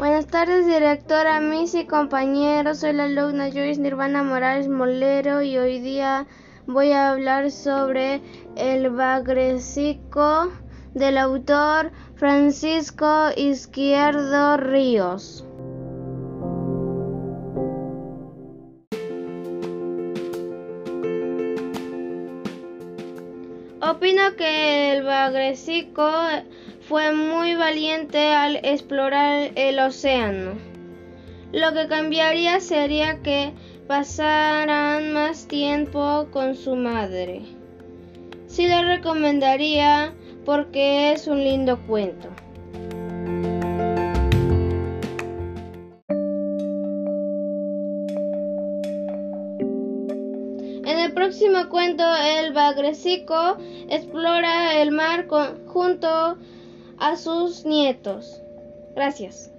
Buenas tardes, directora, mis y compañeros. Soy la alumna Joyce Nirvana Morales Molero y hoy día voy a hablar sobre el bagrecico del autor Francisco Izquierdo Ríos. Opino que el bagrecico fue muy valiente al explorar el océano. Lo que cambiaría sería que pasaran más tiempo con su madre. Sí le recomendaría porque es un lindo cuento. En el próximo cuento, el bagrecico explora el mar junto a sus nietos. Gracias.